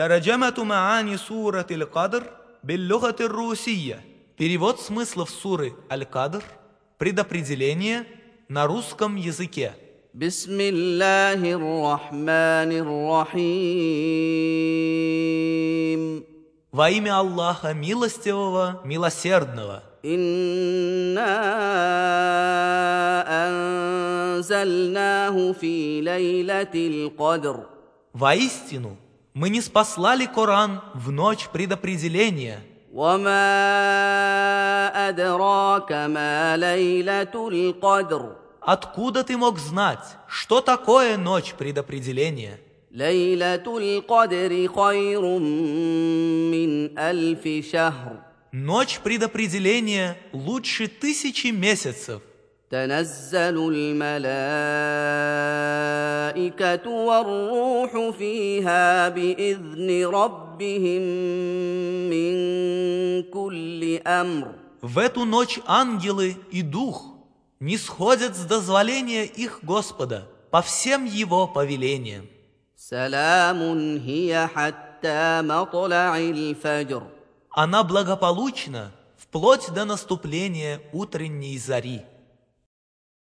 ترجمة معاني سورة القدر باللغة الروسية. Перевод смыслов суры Аль-Кадр, предопределение на русском языке. بسم الله الرحمن الرحيم Во имя Аллаха Милостивого, Милосердного. إنا أنزلناه في ليلة القدر Воистину, мы не спаслали Коран в ночь предопределения. Откуда ты мог знать, что такое ночь предопределения? Ночь предопределения лучше тысячи месяцев. تنزل الملائكة والروح فيها بإذن ربهم من كل أمر В эту ночь ангелы и дух не сходят с дозволения их Господа по всем его повелениям. سلام هي حتى مطلع الفجر Она благополучна вплоть до наступления утренней зари.